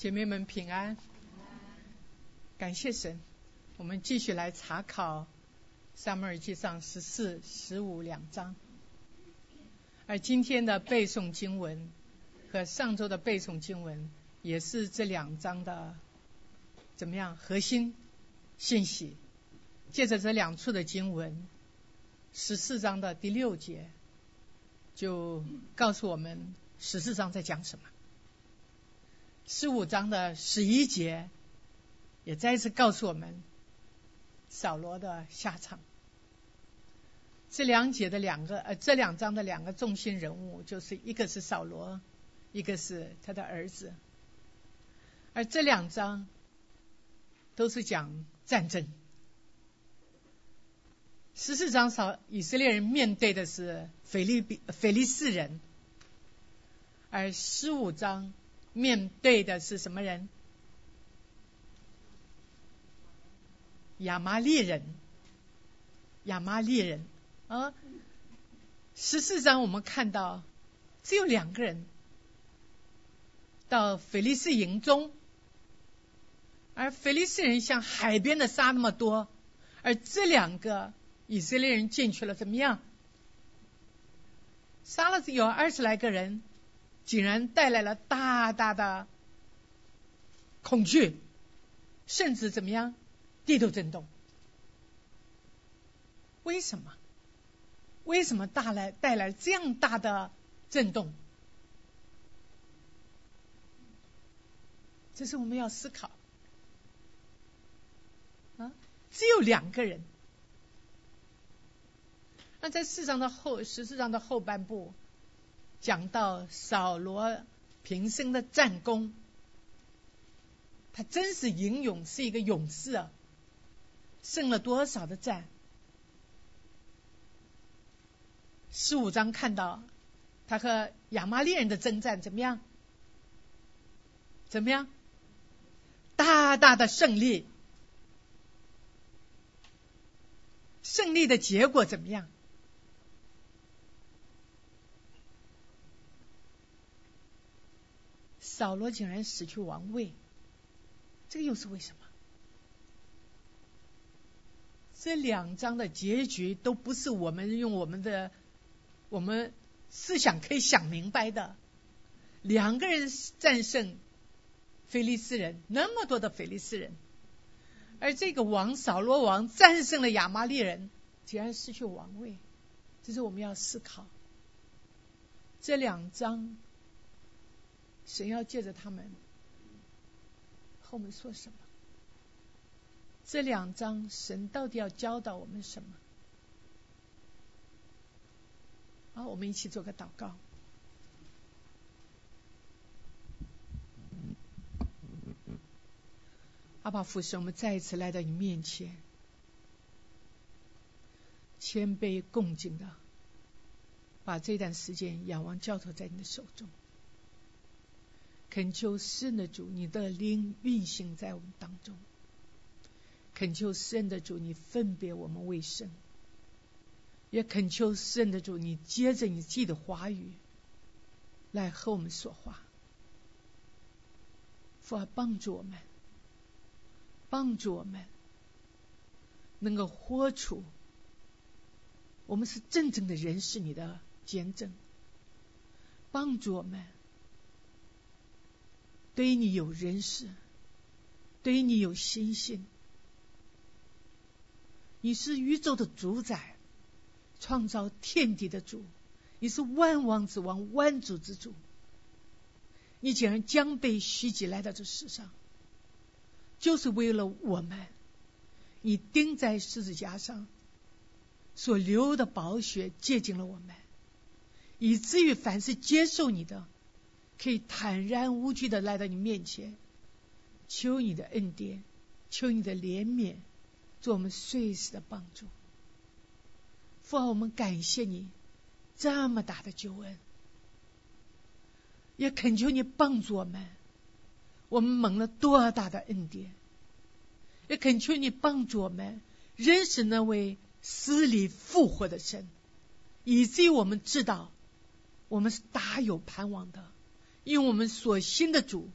姐妹们平安，感谢神，我们继续来查考《撒母耳记上》十四、十五两章。而今天的背诵经文和上周的背诵经文，也是这两章的怎么样核心信息？借着这两处的经文，十四章的第六节就告诉我们十四章在讲什么。十五章的十一节也再次告诉我们扫罗的下场。这两节的两个呃，这两章的两个重心人物，就是一个是扫罗，一个是他的儿子。而这两章都是讲战争。十四章扫以色列人面对的是腓利比腓利斯人，而十五章。面对的是什么人？亚麻利人，亚麻利人啊！十四章我们看到只有两个人到菲利斯营中，而菲利斯人像海边的沙那么多，而这两个以色列人进去了，怎么样？杀了有二十来个人。竟然带来了大大的恐惧，甚至怎么样，地都震动。为什么？为什么带来带来这样大的震动？这是我们要思考。啊，只有两个人。那在四章的后十四章的后半部。讲到扫罗平生的战功，他真是英勇，是一个勇士啊！胜了多少的战？十五章看到他和亚玛利人的征战怎么样？怎么样？大大的胜利，胜利的结果怎么样？扫罗竟然失去王位，这个又是为什么？这两章的结局都不是我们用我们的我们思想可以想明白的。两个人战胜菲利斯人，那么多的菲利斯人，而这个王扫罗王战胜了亚玛利人，竟然失去王位，这是我们要思考。这两章。神要借着他们和我们说什么？这两章神到底要教导我们什么？好，我们一起做个祷告。阿爸父神，我们再一次来到你面前，谦卑恭敬的把这段时间仰望交托在你的手中。恳求诗人的主，你的灵运行在我们当中；恳求诗人的主，你分别我们为圣；也恳求诗人的主，你接着你自己的话语来和我们说话，父啊，帮助我们，帮助我们能够活出我们是真正的人，是你的见证，帮助我们。对于你有认识，对于你有信心，你是宇宙的主宰，创造天地的主，你是万王之王，万主之主。你竟然将被袭击来到这世上，就是为了我们。你钉在十字架上所流的宝血接近了我们，以至于凡是接受你的。可以坦然无惧的来到你面前，求你的恩典，求你的怜悯，做我们随时的帮助。父啊，我们感谢你这么大的救恩，也恳求你帮助我们。我们蒙了多大的恩典，也恳求你帮助我们认识那位死里复活的神，以至于我们知道我们是大有盼望的。因为我们所信的主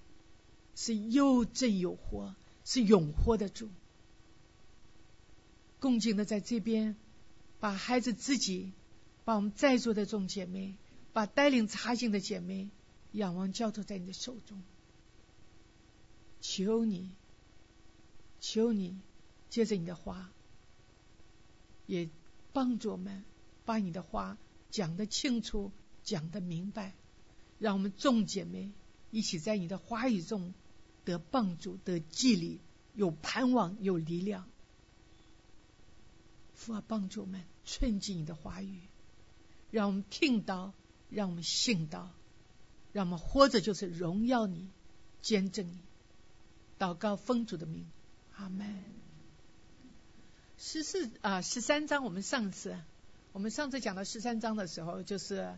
是又真有活，是永活的主。恭敬的在这边，把孩子自己，把我们在座的众姐妹，把带领查经的姐妹，仰望交托在你的手中。求你，求你，接着你的话，也帮助我们把你的话讲得清楚，讲得明白，让我们众姐妹一起在你的话语中得帮助、得激励，有盼望、有力量。父啊，帮助我们纯净你的话语，让我们听到，让我们信到，让我们活着就是荣耀你、见证你。祷告封主的名，阿门。十四啊，十三章，我们上次我们上次讲到十三章的时候，就是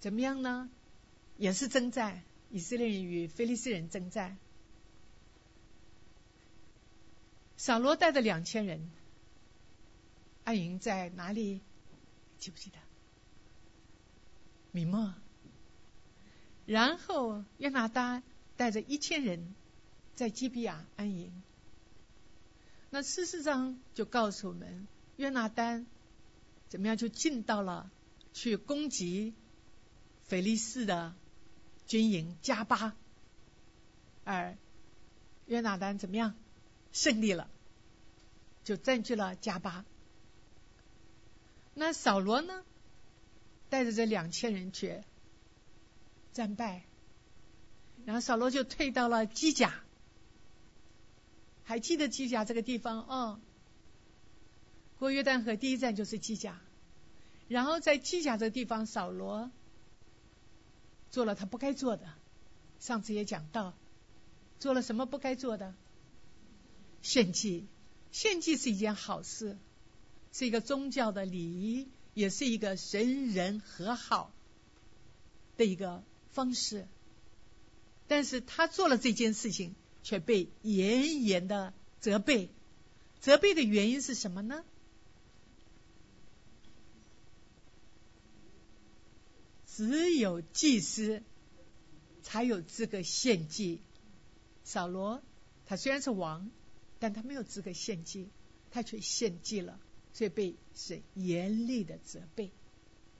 怎么样呢？也是征战，以色列人与菲利斯人征战。扫罗带着两千人，安营在哪里？记不记得？米末。然后约拿丹带着一千人。在基比亚安营，那事实上就告诉我们，约拿丹怎么样就进到了去攻击腓力斯的军营加巴，而约拿丹怎么样胜利了，就占据了加巴。那扫罗呢，带着这两千人去战败，然后扫罗就退到了基甲。还记得基甲这个地方哦？过约旦河第一站就是基甲，然后在基甲这个地方，扫罗做了他不该做的。上次也讲到，做了什么不该做的？献祭，献祭是一件好事，是一个宗教的礼仪，也是一个神人和好的一个方式。但是他做了这件事情。却被严严的责备，责备的原因是什么呢？只有祭司才有资格献祭。扫罗他虽然是王，但他没有资格献祭，他却献祭了，所以被是严厉的责备。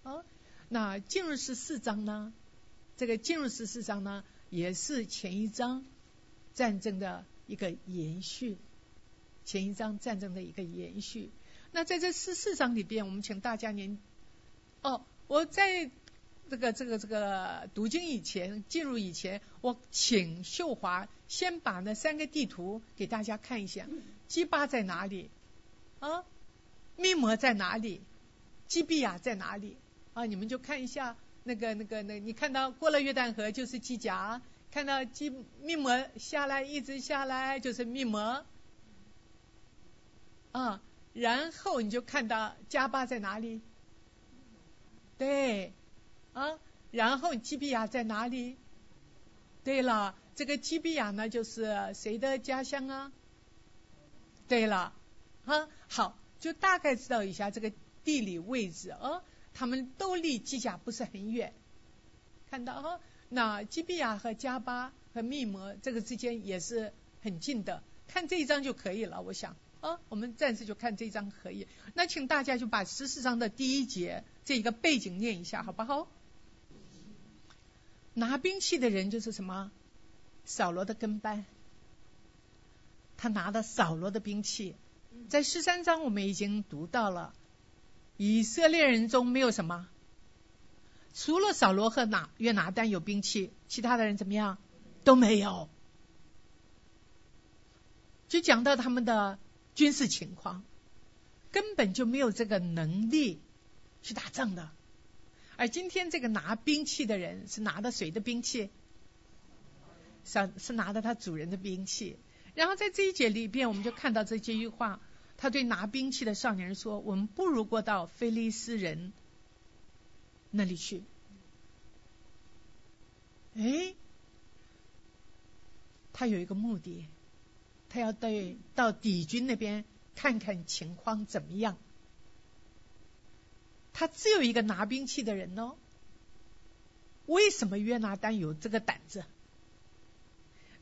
哦，那进入十四章呢？这个进入十四章呢，也是前一章。战争的一个延续，前一章战争的一个延续。那在这十四章里边，我们请大家您哦，我在这个这个这个读经以前，进入以前，我请秀华先把那三个地图给大家看一下。基巴在哪里？啊，密摩在哪里？基比亚在哪里？啊，你们就看一下那个那个那，你看到过了约旦河就是基甲。看到基密膜下来，一直下来就是密膜，啊，然后你就看到加巴在哪里？对，啊，然后基比亚在哪里？对了，这个基比亚呢，就是谁的家乡啊？对了，啊，好，就大概知道一下这个地理位置啊，他们都离基甲不是很远，看到哈？那基比亚和加巴和密摩这个之间也是很近的，看这一张就可以了。我想啊，我们暂时就看这一章可以。那请大家就把十四章的第一节这一个背景念一下，好不好？拿兵器的人就是什么？扫罗的跟班，他拿的扫罗的兵器。在十三章我们已经读到了，以色列人中没有什么。除了扫罗和拿约拿丹有兵器，其他的人怎么样都没有。就讲到他们的军事情况，根本就没有这个能力去打仗的。而今天这个拿兵器的人是拿的谁的兵器？是是拿的他主人的兵器。然后在这一节里边，我们就看到这句话，他对拿兵器的少年说：“我们不如过到菲利斯人。”那里去？哎，他有一个目的，他要对到敌军那边看看情况怎么样。他只有一个拿兵器的人哦。为什么约拿丹有这个胆子？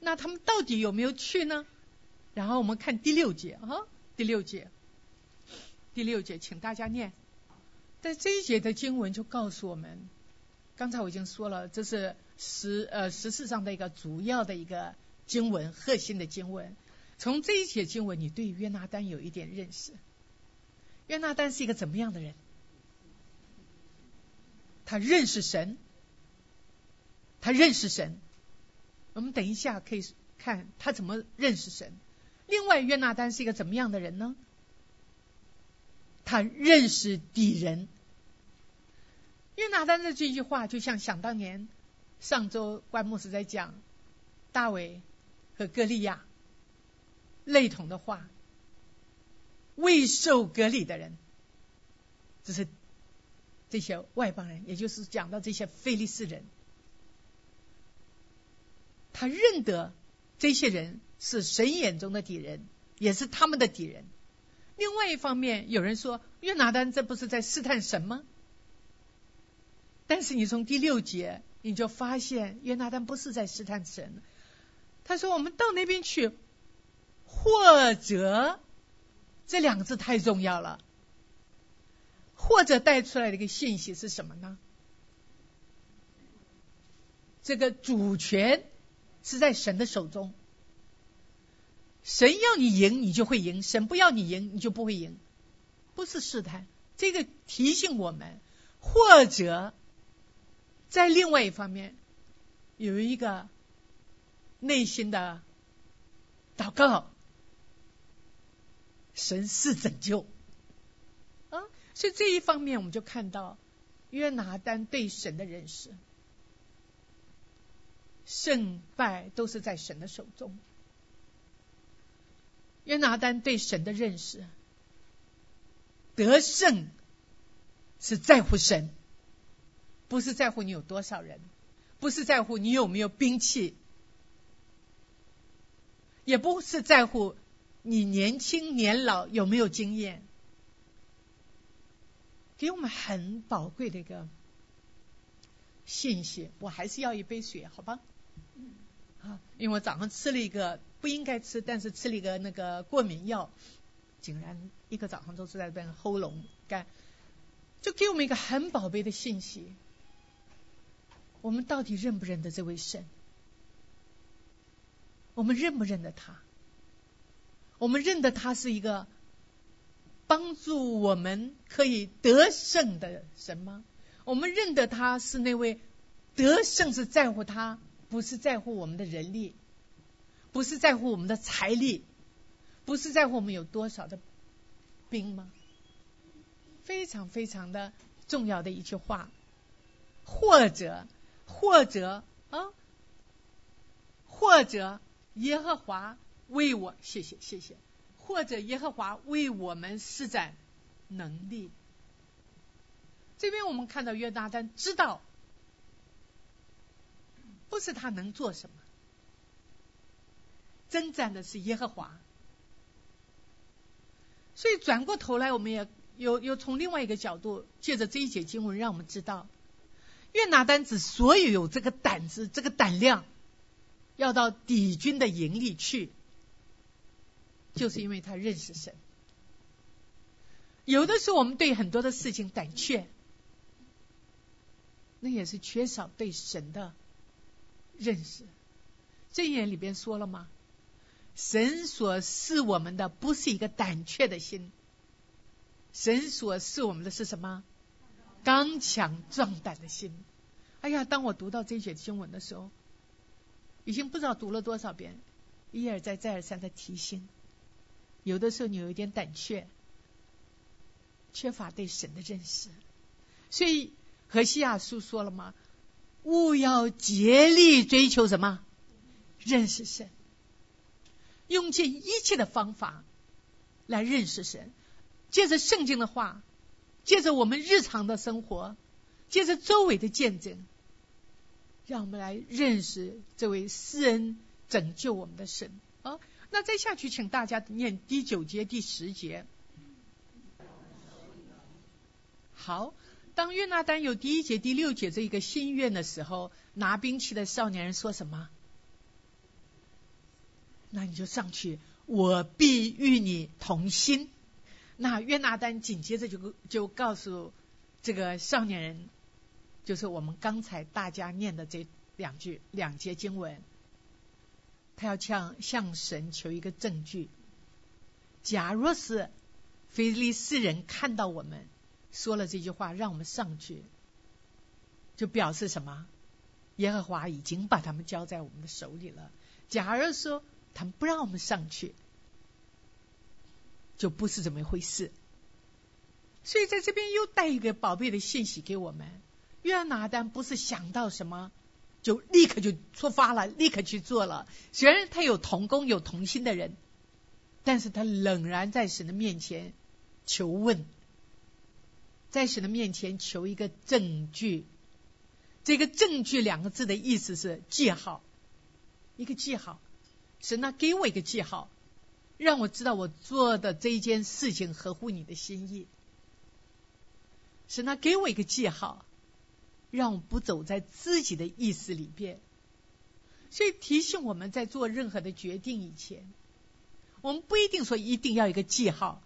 那他们到底有没有去呢？然后我们看第六节啊，第六节，第六节，请大家念。在这一节的经文就告诉我们，刚才我已经说了，这是十呃十四上的一个主要的一个经文，核心的经文。从这一节经文，你对约拿丹有一点认识。约拿丹是一个怎么样的人？他认识神，他认识神。我们等一下可以看他怎么认识神。另外，约拿丹是一个怎么样的人呢？他认识敌人。约拿丹的这句话，就像想当年上周关牧师在讲大卫和歌利亚类同的话。未受隔离的人，这是这些外邦人，也就是讲到这些非利士人，他认得这些人是神眼中的敌人，也是他们的敌人。另外一方面，有人说约拿丹这不是在试探神吗？但是你从第六节你就发现约拿丹不是在试探神，他说我们到那边去，或者。这两个字太重要了，或者带出来的一个信息是什么呢？这个主权是在神的手中，神要你赢，你就会赢；神不要你赢，你就不会赢。不是试探，这个提醒我们，或者在另外一方面有一个内心的祷告。神是拯救，所以这一方面我们就看到约拿丹对神的认识，胜败都是在神的手中。约拿丹对神的认识，得胜是在乎神，不是在乎你有多少人，不是在乎你有没有兵器，也不是在乎。你年轻年老有没有经验？给我们很宝贵的一个信息。我还是要一杯水，好吧？啊，因为我早上吃了一个不应该吃，但是吃了一个那个过敏药，竟然一个早上都是在边喉咙干，就给我们一个很宝贝的信息。我们到底认不认得这位神？我们认不认得他？我们认得他是一个帮助我们可以得胜的神吗？我们认得他是那位得胜是在乎他，不是在乎我们的人力，不是在乎我们的财力，不是在乎我们有多少的兵吗？非常非常的重要的一句话，或者或者啊，或者耶和华。为我，谢谢谢谢，或者耶和华为我们施展能力。这边我们看到约拿丹知道，不是他能做什么，征战的是耶和华。所以转过头来，我们也有有从另外一个角度，借着这一节经文，让我们知道，约拿丹之所以有这个胆子、这个胆量，要到敌军的营里去。就是因为他认识神，有的时候我们对很多的事情胆怯，那也是缺少对神的认识。这一里边说了吗？神所赐我们的不是一个胆怯的心，神所赐我们的是什么？刚强壮胆的心。哎呀，当我读到这节经文的时候，已经不知道读了多少遍，一而再，再而三的提醒。有的时候你有一点胆怯，缺乏对神的认识，所以何西亚书说了吗？勿要竭力追求什么？认识神，用尽一切的方法来认识神，借着圣经的话，借着我们日常的生活，借着周围的见证，让我们来认识这位施恩拯救我们的神啊。那再下去，请大家念第九节、第十节。好，当约拿丹有第一节、第六节这一个心愿的时候，拿兵器的少年人说什么？那你就上去，我必与你同心。那约拿丹紧接着就就告诉这个少年人，就是我们刚才大家念的这两句两节经文，他要向向神求一个证据。假若是菲利斯人看到我们说了这句话，让我们上去，就表示什么？耶和华已经把他们交在我们的手里了。假如说他们不让我们上去，就不是这么一回事。所以在这边又带一个宝贝的信息给我们：约拿丹不是想到什么就立刻就出发了，立刻去做了。虽然他有同工有同心的人，但是他仍然在神的面前求问，在神的面前求一个证据。这个证据两个字的意思是记号，一个记号。神呢，给我一个记号，让我知道我做的这一件事情合乎你的心意。神呢，给我一个记号，让我不走在自己的意思里边。所以提醒我们在做任何的决定以前，我们不一定说一定要一个记号。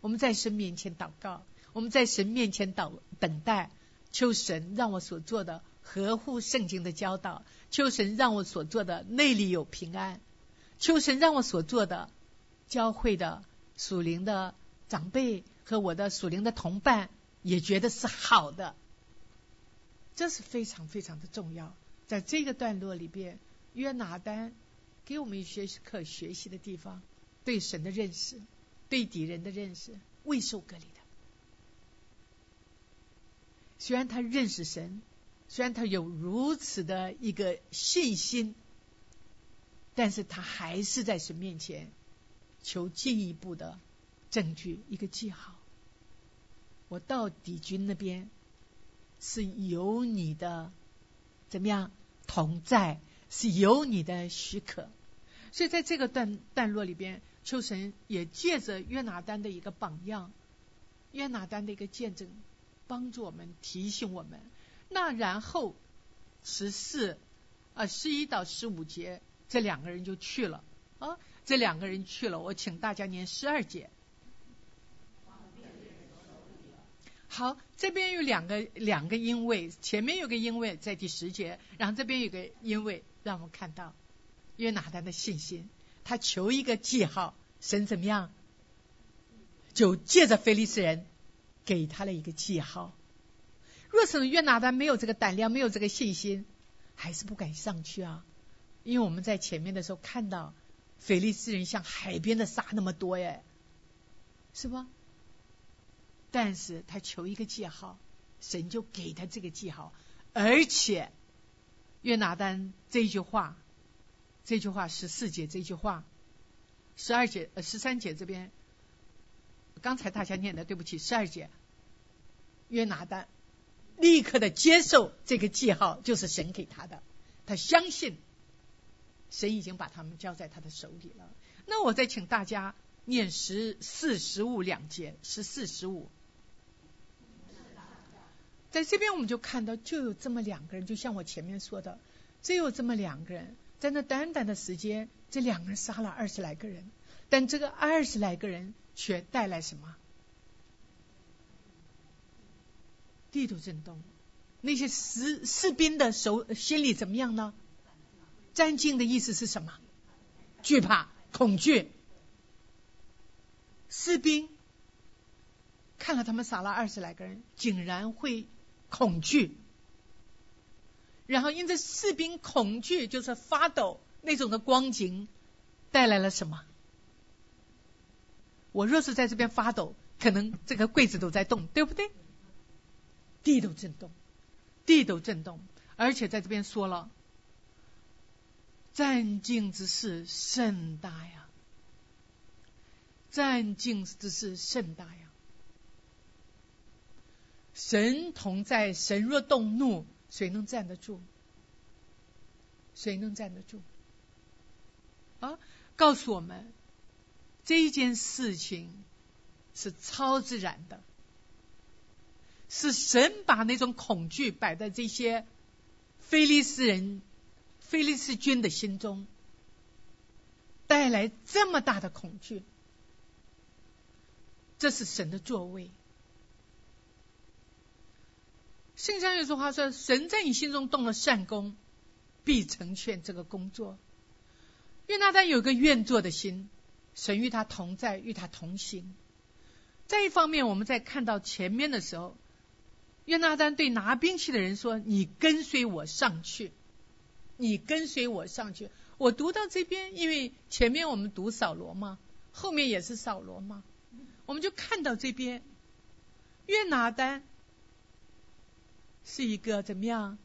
我们在神面前祷告，我们在神面前等等待。求神让我所做的合乎圣经的教导，求神让我所做的内里有平安，求神让我所做的教会的属灵的长辈和我的属灵的同伴也觉得是好的，这是非常非常的重要。在这个段落里边，约拿丹给我们一些可学习的地方，对神的认识，对敌人的认识，未受隔离的。虽然他认识神，虽然他有如此的一个信心，但是他还是在神面前求进一步的证据，一个记号。我到敌军那边是有你的怎么样同在，是有你的许可。所以在这个段段落里边，秋神也借着约拿丹的一个榜样，约拿丹的一个见证。帮助我们，提醒我们。那然后十四啊，十一到十五节，这两个人就去了啊。这两个人去了，我请大家念十二节。好，这边有两个两个因为，前面有个因为在第十节，然后这边有个因为，让我们看到约拿丹的信心，他求一个记号，神怎么样，就借着菲利斯人。给他了一个记号。若是约拿丹没有这个胆量，没有这个信心，还是不敢上去啊。因为我们在前面的时候看到，腓力斯人像海边的沙那么多耶，是吧？但是他求一个记号，神就给他这个记号。而且约拿丹这句话，这句话十四节这句话，十二节呃十三节这边，刚才大家念的，对不起，十二节。约拿丹立刻的接受这个记号，就是神给他的。他相信神已经把他们交在他的手里了。那我再请大家念十四、十五两节，十四、十五。在这边我们就看到，就有这么两个人，就像我前面说的，只有这么两个人，在那短短的时间，这两个人杀了二十来个人，但这个二十来个人却带来什么？地图震动，那些士士兵的手心里怎么样呢？战惊的意思是什么？惧怕、恐惧。士兵看了他们杀了二十来个人，竟然会恐惧，然后因着士兵恐惧就是发抖那种的光景，带来了什么？我若是在这边发抖，可能这个柜子都在动，对不对？地都震动，地都震动，而且在这边说了，战境之事甚大呀，战境之事甚大呀，神同在，神若动怒，谁能站得住？谁能站得住？啊，告诉我们，这件事情是超自然的。是神把那种恐惧摆在这些菲利斯人、菲利斯军的心中，带带来这么大的恐惧。这是神的作为。圣上有句话说：“神在你心中动了善功，必成全这个工作。”约拿单有个愿做的心，神与他同在，与他同行。再一方面，我们在看到前面的时候，约拿单对拿兵器的人说：“你跟随我上去，你跟随我上去。”我读到这边，因为前面我们读扫罗嘛，后面也是扫罗嘛。我们就看到这边，约拿丹是一个怎么样？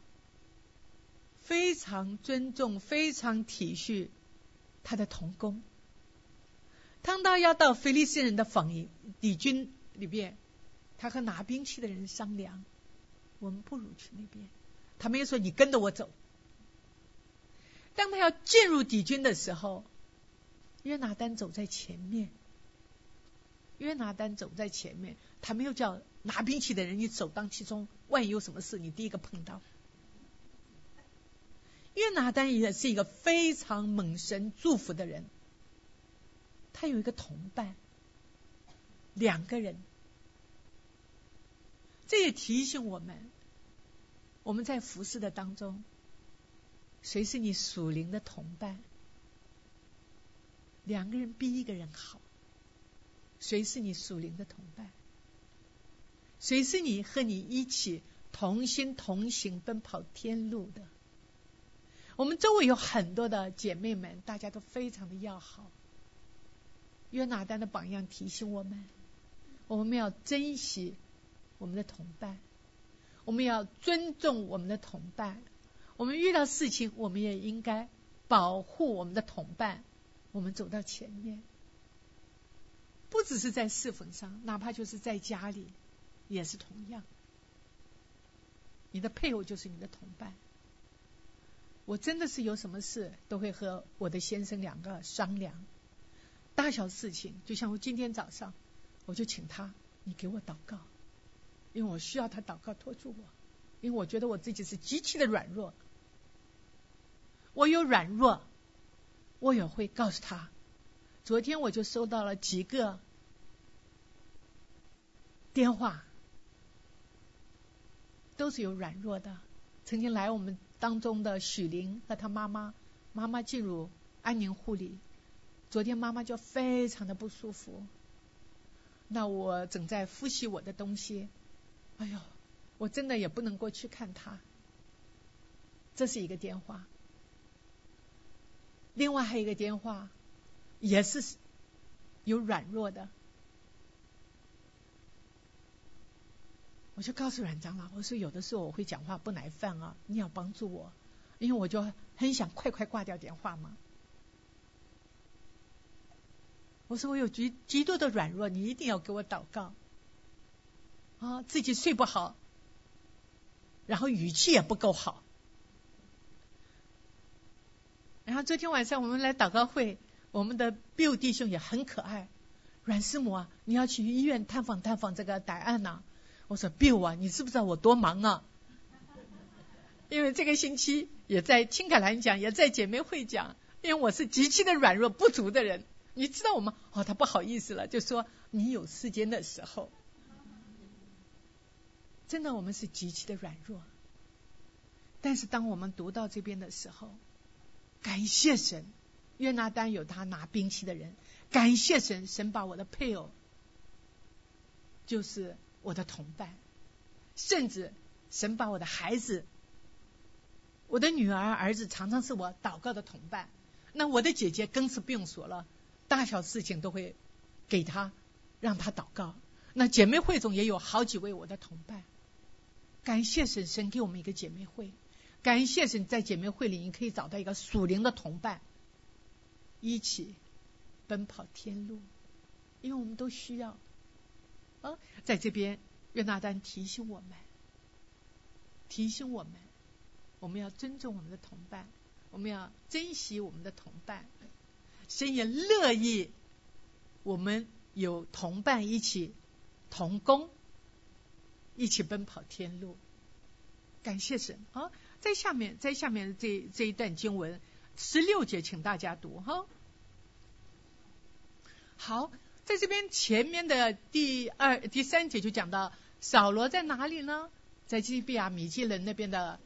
非常尊重、非常体恤他的童工。当他要到菲利斯人的防营敌军里边，他和拿兵器的人商量：“我们不如去那边。”他没有说：“你跟着我走。”当他要进入敌军的时候，约拿丹走在前面。约拿丹走在前面，他没有叫拿兵器的人你首当其冲，万一有什么事，你第一个碰到。约拿丹也是一个非常蒙神祝福的人，他有一个同伴，两个人，这也提醒我们，我们在服侍的当中，谁是你属灵的同伴？两个人比一个人好。谁是你属灵的同伴？谁是你和你一起同心同行奔跑天路的？我们周围有很多的姐妹们，大家都非常的要好。约拿丹的榜样提醒我们，我们要珍惜我们的同伴，我们要尊重我们的同伴。我们遇到事情，我们也应该保护我们的同伴。我们走到前面。不只是在侍奉上，哪怕就是在家里，也是同样。你的配偶就是你的同伴。我真的是有什么事都会和我的先生两个商量，大小事情，就像我今天早上，我就请他，你给我祷告，因为我需要他祷告托住我，因为我觉得我自己是极其的软弱，我有软弱，我也会告诉他。昨天我就收到了几个电话，都是有软弱的。曾经来我们当中的许玲和她妈妈，妈妈进入安宁护理，昨天妈妈就非常的不舒服。那我正在复习我的东西，哎呦，我真的也不能过去看她。这是一个电话，另外还有一个电话。也是有软弱的，我就告诉阮长老，我说有的时候我会讲话不耐烦啊，你要帮助我，因为我就很想快快挂掉电话嘛。我说我有极极度的软弱，你一定要给我祷告啊，自己睡不好，然后语气也不够好，然后昨天晚上我们来祷告会。我们的 Bill 弟兄也很可爱，阮师母啊，你要去医院探访探访这个戴安娜。我说 Bill 啊，你知不知道我多忙啊？因为这个星期也在青凯兰讲，也在姐妹会讲，因为我是极其的软弱不足的人，你知道我吗？哦，他不好意思了，就说你有时间的时候，真的我们是极其的软弱，但是当我们读到这边的时候，感谢神。约拿丹有他拿兵器的人，感谢神，神把我的配偶就是我的同伴，甚至神把我的孩子，我的女儿儿子常常是我祷告的同伴。那我的姐姐更是不用说了，大小事情都会给他让他祷告。那姐妹会中也有好几位我的同伴，感谢神，神给我们一个姐妹会，感谢神在姐妹会里你可以找到一个属灵的同伴。一起奔跑天路，因为我们都需要啊，在这边约拿丹提醒我们，提醒我们，我们要尊重我们的同伴，我们要珍惜我们的同伴，神也乐意我们有同伴一起同工，一起奔跑天路。感谢神啊！在下面，在下面这这一段经文。十六节，请大家读哈。好，在这边前面的第二、第三节就讲到扫罗在哪里呢？在基比亚米基人那边的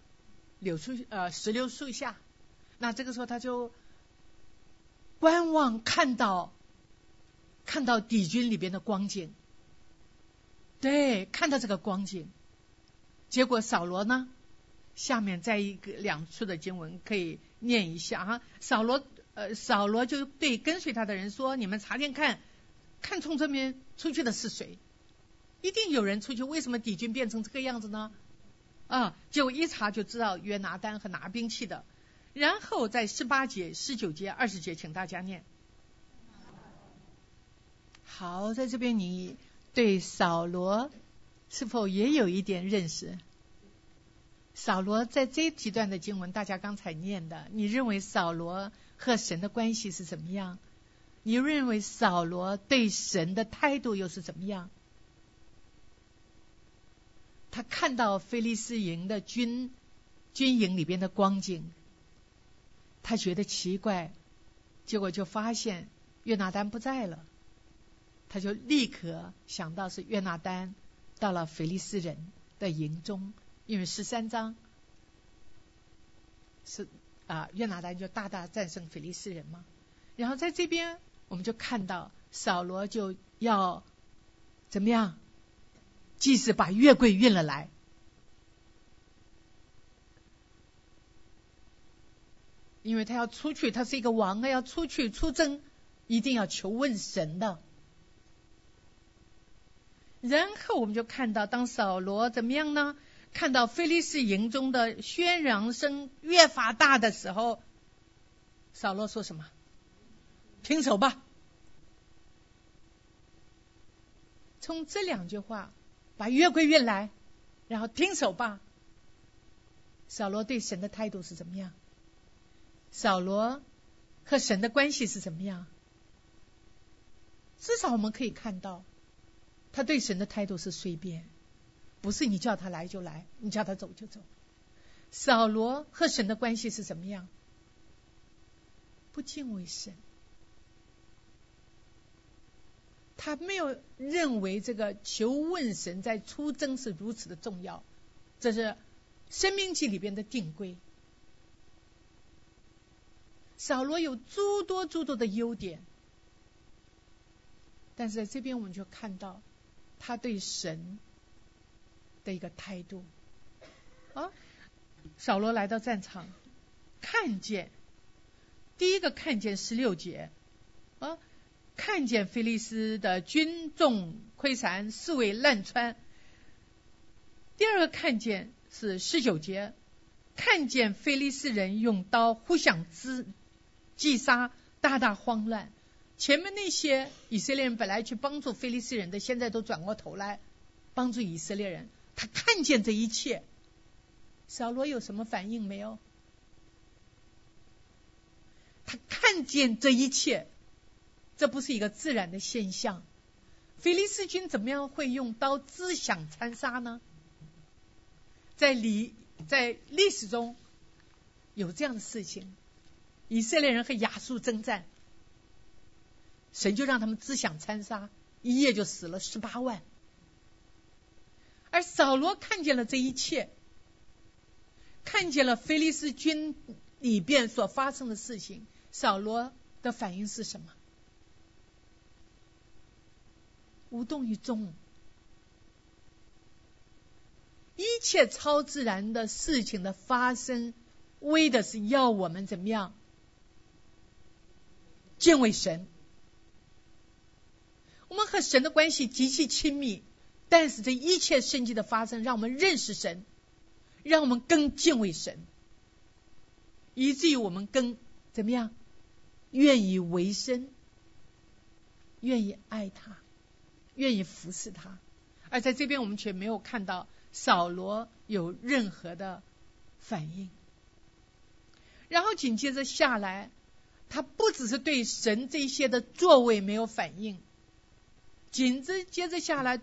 柳树呃石榴树下。那这个时候他就观望，看到看到敌军里边的光景，对，看到这个光景。结果扫罗呢，下面在一个两处的经文可以念一下哈。扫罗呃，扫罗就对跟随他的人说：“你们查点看，看从这边出去的是谁？一定有人出去。为什么敌军变成这个样子呢？啊，就一查就知道约拿单和拿兵器的。”然后在十八节、十九节、二十节，请大家念。好，在这边你对扫罗是否也有一点认识？扫罗在这几段的经文，大家刚才念的，你认为扫罗和神的关系是怎么样？你认为扫罗对神的态度又是怎么样？他看到菲利斯营的军军营里边的光景。他觉得奇怪，结果就发现约拿丹不在了，他就立刻想到是约拿丹到了腓利斯人的营中，因为十三章是啊约拿丹就大大战胜腓利斯人嘛。然后在这边我们就看到扫罗就要怎么样，即使把月桂运了来。因为他要出去，他是一个王啊，要出去出征，一定要求问神的。然后我们就看到，当扫罗怎么样呢？看到菲利士营中的喧嚷声越发大的时候，扫罗说什么？停手吧！从这两句话，把约柜运来，然后停手吧。扫罗对神的态度是怎么样？扫罗和神的关系是怎么样？至少我们可以看到，他对神的态度是随便，不是你叫他来就来，你叫他走就走。扫罗和神的关系是怎么样？不敬畏神，他没有认为这个求问神在出征是如此的重要，这是生命记里边的定规。扫罗有诸多诸多的优点，但是在这边我们就看到他对神的一个态度。啊，扫罗来到战场，看见第一个看见十六节，啊，看见菲利斯的军众溃散，四围烂穿。第二个看见是十九节，看见菲利斯人用刀互相支。击杀，大大慌乱。前面那些以色列人本来去帮助菲利斯人的，现在都转过头来帮助以色列人。他看见这一切，扫罗有什么反应没有？他看见这一切，这不是一个自然的现象。菲利斯军怎么样会用刀自相残杀呢？在历在历史中有这样的事情。以色列人和亚述征战，神就让他们自相残杀，一夜就死了十八万。而扫罗看见了这一切，看见了菲利斯军里边所发生的事情，扫罗的反应是什么？无动于衷。一切超自然的事情的发生，为的是要我们怎么样？敬畏神，我们和神的关系极其亲密，但是这一切圣迹的发生，让我们认识神，让我们更敬畏神，以至于我们更怎么样，愿意为生，愿意爱他，愿意服侍他，而在这边我们却没有看到扫罗有任何的反应，然后紧接着下来。他不只是对神这些的座位没有反应，紧着接着下来，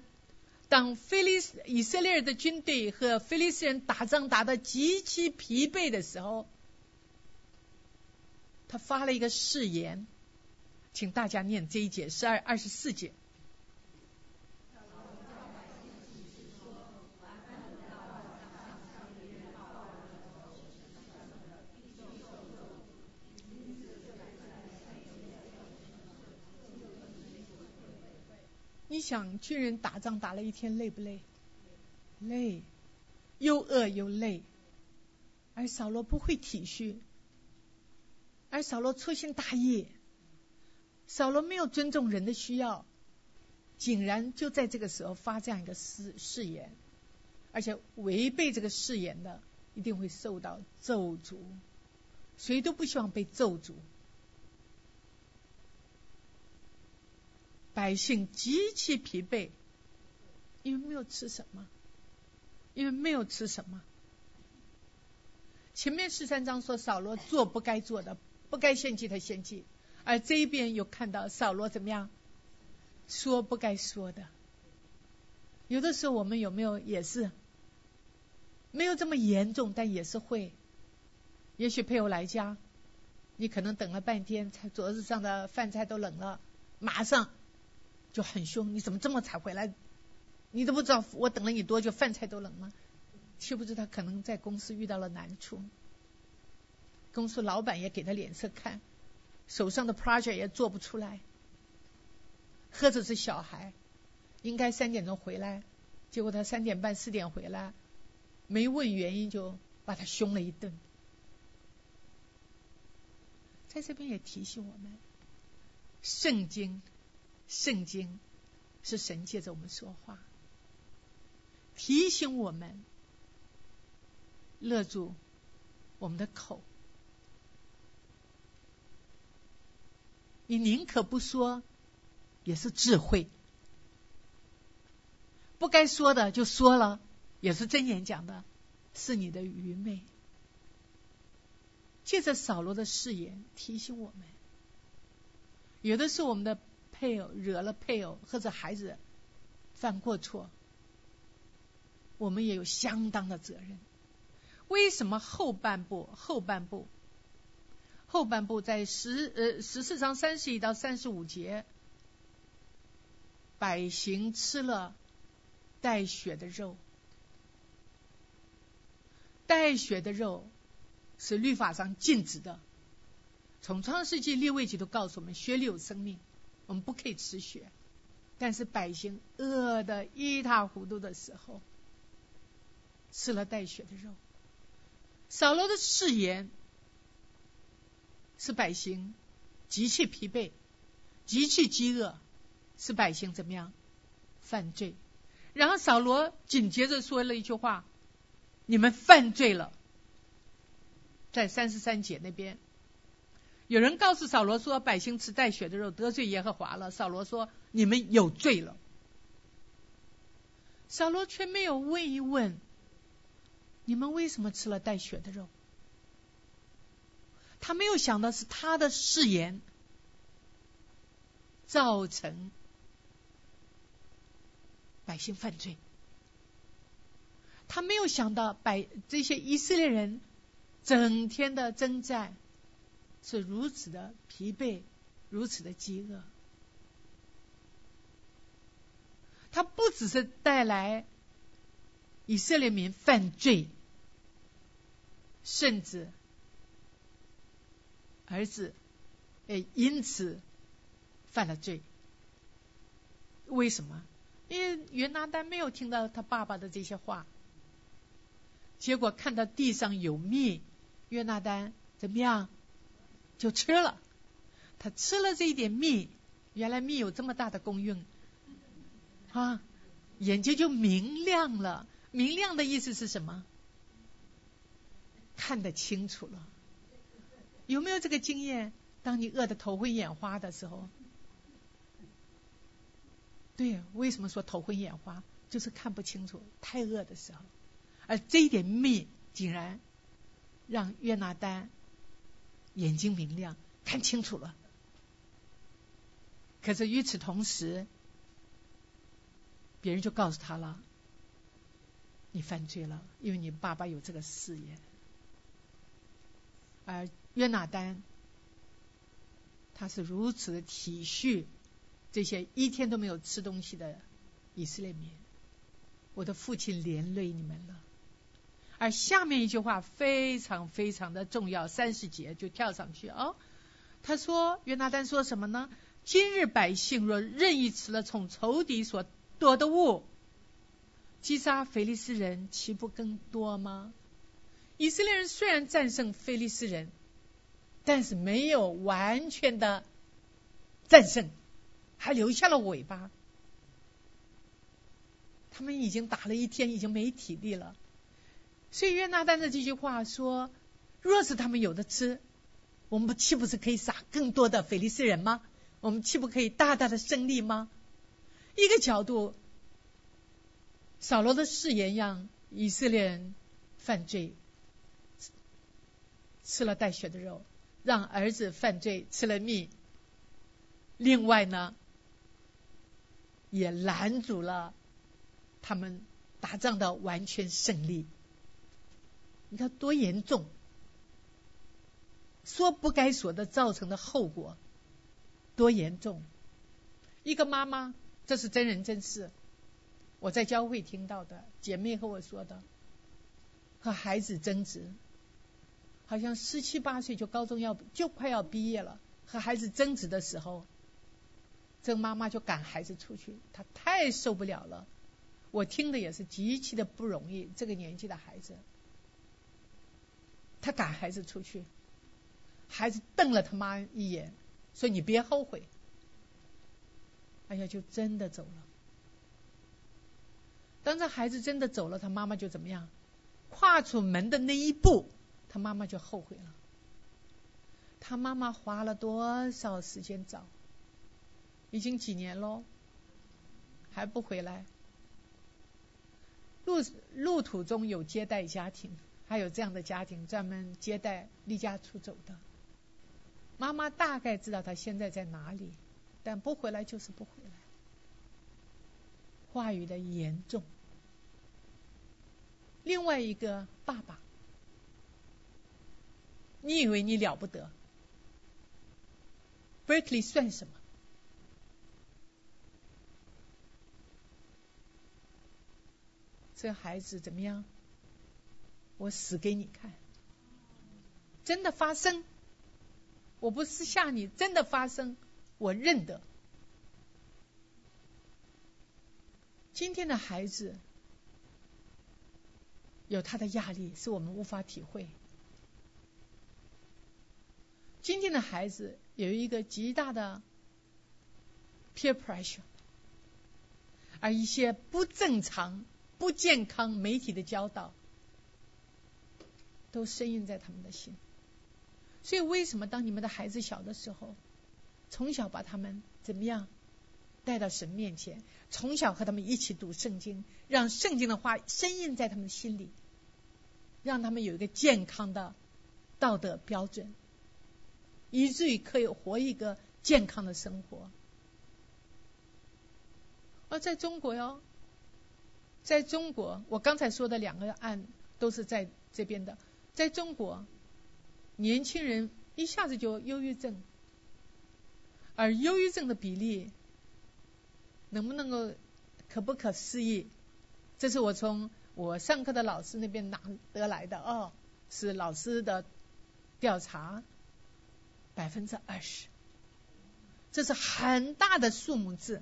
当菲利斯以色列的军队和菲利斯人打仗打得极其疲惫的时候，他发了一个誓言，请大家念这一节，十二二十四节。你想军人打仗打了一天累不累？累，又饿又累。而扫罗不会体恤，而扫罗粗心大意，扫罗没有尊重人的需要，竟然就在这个时候发这样一个誓誓言，而且违背这个誓言的，一定会受到咒诅。谁都不希望被咒诅。百姓极其疲惫，因为没有吃什么，因为没有吃什么。前面十三章说扫罗做不该做的，不该献祭的献祭，而这一边又看到扫罗怎么样，说不该说的。有的时候我们有没有也是没有这么严重，但也是会。也许配偶来家，你可能等了半天，才桌子上的饭菜都冷了，马上。就很凶，你怎么这么才回来？你都不知道我等了你多久，饭菜都冷了。岂不知他可能在公司遇到了难处，公司老板也给他脸色看，手上的 project 也做不出来。或者是小孩，应该三点钟回来，结果他三点半四点回来，没问原因就把他凶了一顿。在这边也提醒我们，圣经。圣经是神借着我们说话，提醒我们勒住我们的口。你宁可不说，也是智慧；不该说的就说了，也是真言讲的，是你的愚昧。借着扫罗的誓言提醒我们，有的是我们的。配偶惹了配偶或者孩子犯过错，我们也有相当的责任。为什么后半部后半部后半部在十呃十四章三十一到三十五节，百姓吃了带血的肉，带血的肉是律法上禁止的。从创世纪、立位记都告诉我们，血里有生命。我们不可以吃血，但是百姓饿得一塌糊涂的时候，吃了带血的肉。扫罗的誓言是百姓极其疲惫、极其饥饿，使百姓怎么样犯罪？然后扫罗紧接着说了一句话：“你们犯罪了。”在三十三节那边。有人告诉扫罗说：“百姓吃带血的肉，得罪耶和华了。”扫罗说：“你们有罪了。”扫罗却没有问一问：“你们为什么吃了带血的肉？”他没有想到是他的誓言造成百姓犯罪。他没有想到百这些以色列人整天的征战。是如此的疲惫，如此的饥饿。他不只是带来以色列民犯罪，甚至儿子也因此犯了罪。为什么？因为约拿丹没有听到他爸爸的这些话，结果看到地上有蜜，约拿丹怎么样？就吃了，他吃了这一点蜜，原来蜜有这么大的功用啊，眼睛就明亮了。明亮的意思是什么？看得清楚了。有没有这个经验？当你饿得头昏眼花的时候，对，为什么说头昏眼花？就是看不清楚，太饿的时候。而这一点蜜，竟然让约拿丹。眼睛明亮，看清楚了。可是与此同时，别人就告诉他了：“你犯罪了，因为你爸爸有这个誓言。”而约拿丹他是如此的体恤这些一天都没有吃东西的以色列民。我的父亲连累你们了。而下面一句话非常非常的重要，三十节就跳上去哦。他说：“约拿丹说什么呢？今日百姓若任意吃了从仇敌所夺的物，击杀菲利斯人，岂不更多吗？以色列人虽然战胜菲利斯人，但是没有完全的战胜，还留下了尾巴。他们已经打了一天，已经没体力了。”所以约拿丹的这句话说：“若是他们有的吃，我们岂不是可以杀更多的菲利斯人吗？我们岂不可以大大的胜利吗？”一个角度，扫罗的誓言让以色列人犯罪，吃了带血的肉，让儿子犯罪吃了蜜。另外呢，也拦阻了他们打仗的完全胜利。你看多严重！说不该说的造成的后果多严重！一个妈妈，这是真人真事，我在教会听到的，姐妹和我说的，和孩子争执，好像十七八岁就高中要就快要毕业了，和孩子争执的时候，这个妈妈就赶孩子出去，她太受不了了。我听的也是极其的不容易，这个年纪的孩子。他赶孩子出去，孩子瞪了他妈一眼，说：“你别后悔。”哎呀，就真的走了。当这孩子真的走了，他妈妈就怎么样？跨出门的那一步，他妈妈就后悔了。他妈妈花了多少时间找？已经几年喽，还不回来。路路途中有接待家庭。还有这样的家庭专门接待离家出走的妈妈，大概知道他现在在哪里，但不回来就是不回来。话语的严重。另外一个爸爸，你以为你了不得？Berkeley 算什么？这孩子怎么样？我死给你看，真的发生，我不是吓你，真的发生，我认得。今天的孩子有他的压力，是我们无法体会。今天的孩子有一个极大的 peer pressure，而一些不正常、不健康媒体的教导。都深印在他们的心，所以为什么当你们的孩子小的时候，从小把他们怎么样带到神面前，从小和他们一起读圣经，让圣经的话深印在他们心里，让他们有一个健康的道德标准，以至于可以活一个健康的生活。而在中国哟，在中国，我刚才说的两个案都是在这边的。在中国，年轻人一下子就忧郁症，而忧郁症的比例能不能够可不可思议？这是我从我上课的老师那边拿得来的哦，是老师的调查，百分之二十，这是很大的数目字。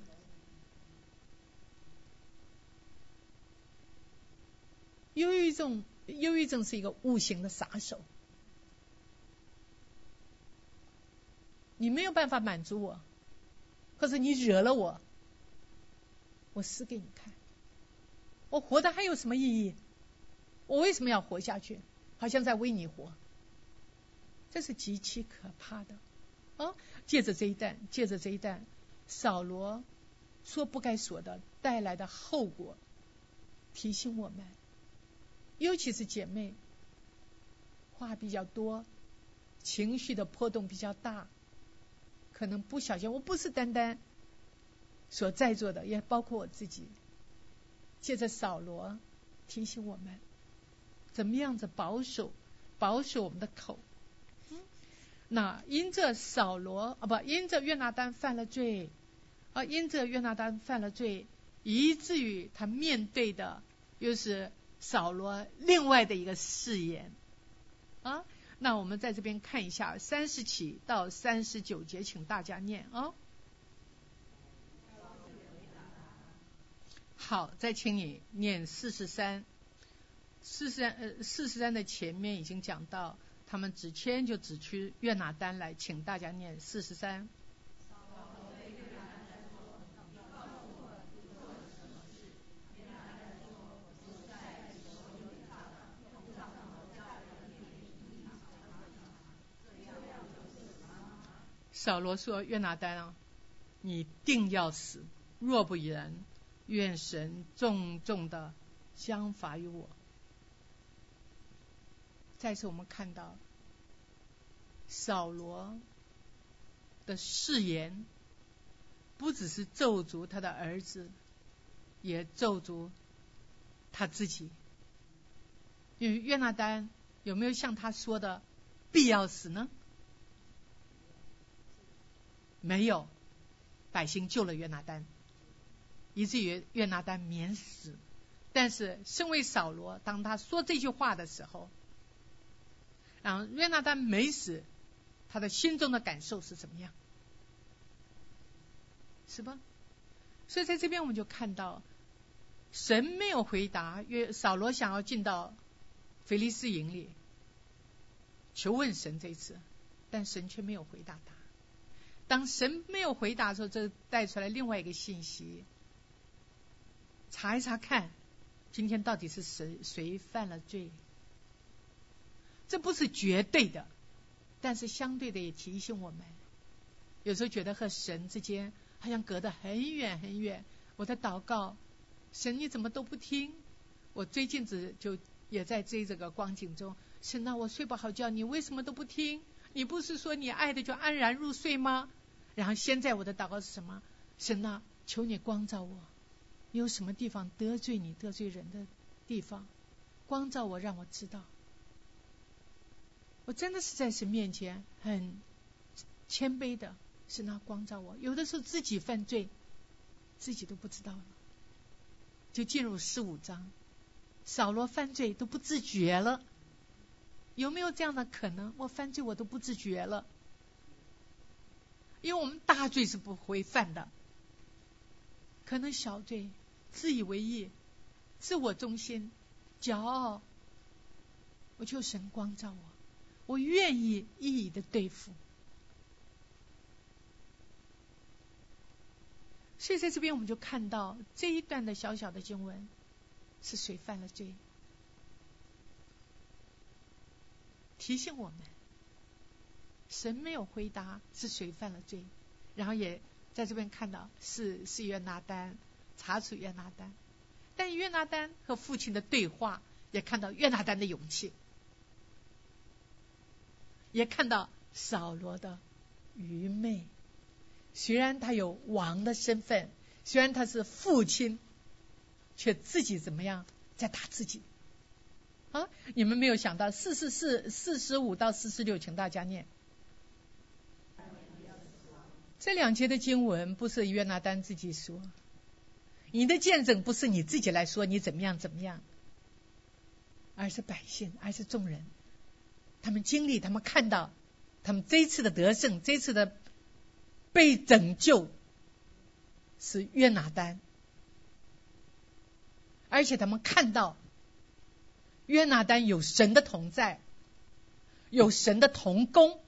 忧郁症。忧郁症是一个无形的杀手，你没有办法满足我，可是你惹了我，我死给你看，我活的还有什么意义？我为什么要活下去？好像在为你活，这是极其可怕的啊！借着这一段，借着这一段，扫罗说不该说的带来的后果，提醒我们。尤其是姐妹，话比较多，情绪的波动比较大，可能不小心。我不是单单所在座的，也包括我自己。借着扫罗提醒我们，怎么样子保守保守我们的口。那因着扫罗啊不，因着约拿丹犯了罪，啊因着约拿丹犯了罪，以至于他面对的又是扫罗另外的一个誓言啊。那我们在这边看一下三十起到三十九节，请大家念啊。好，再请你念四十三，四十三呃四十三的前面已经讲到，他们只签就只去约拿单来，请大家念四十三。扫罗说：“约拿丹啊，你定要死！若不然，愿神重重的相罚于我。”再次，我们看到扫罗的誓言，不只是咒诅他的儿子，也咒诅他自己。因为约拿丹有没有像他说的必要死呢？没有，百姓救了约拿丹，以至于约拿丹免死。但是身为扫罗，当他说这句话的时候，然后约拿丹没死，他的心中的感受是怎么样？是吧？所以在这边我们就看到，神没有回答约扫罗想要进到腓利斯营里求问神这一次，但神却没有回答他。当神没有回答的时候，这带出来另外一个信息：查一查看，今天到底是谁谁犯了罪？这不是绝对的，但是相对的也提醒我们，有时候觉得和神之间好像隔得很远很远。我在祷告，神你怎么都不听？我最近只就也在追这个光景中，神啊，我睡不好觉，你为什么都不听？你不是说你爱的就安然入睡吗？然后现在我的祷告是什么？神啊，求你光照我，有什么地方得罪你、得罪人的地方，光照我，让我知道。我真的是在神面前很谦卑的，神啊，光照我。有的时候自己犯罪，自己都不知道了，就进入十五章，扫罗犯罪都不自觉了。有没有这样的可能？我犯罪我都不自觉了，因为我们大罪是不会犯的，可能小罪自以为意、自我中心、骄傲，我求神光照我，我愿意一一的对付。所以在这边我们就看到这一段的小小的经文，是谁犯了罪？提醒我们，神没有回答是谁犯了罪，然后也在这边看到是是约拿丹查处约拿丹，但约拿丹和父亲的对话也看到约拿丹的勇气，也看到扫罗的愚昧。虽然他有王的身份，虽然他是父亲，却自己怎么样在打自己。啊！你们没有想到四十四、四十五到四十六，请大家念。这两节的经文不是约拿丹自己说，你的见证不是你自己来说你怎么样怎么样，而是百姓，而是众人，他们经历，他们看到，他们这次的得胜，这次的被拯救，是约拿丹，而且他们看到。约拿丹有神的同在，有神的同工，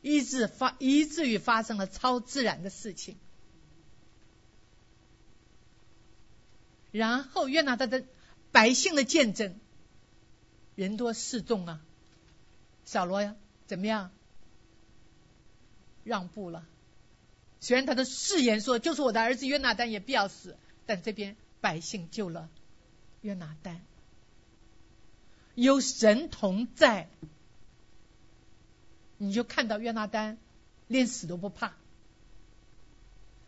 以致发以至于发生了超自然的事情。然后约拿丹的百姓的见证，人多势众啊，扫罗呀怎么样？让步了。虽然他的誓言说就是我的儿子约拿丹也必要死，但这边百姓救了约拿丹。有神同在，你就看到约拿丹连死都不怕，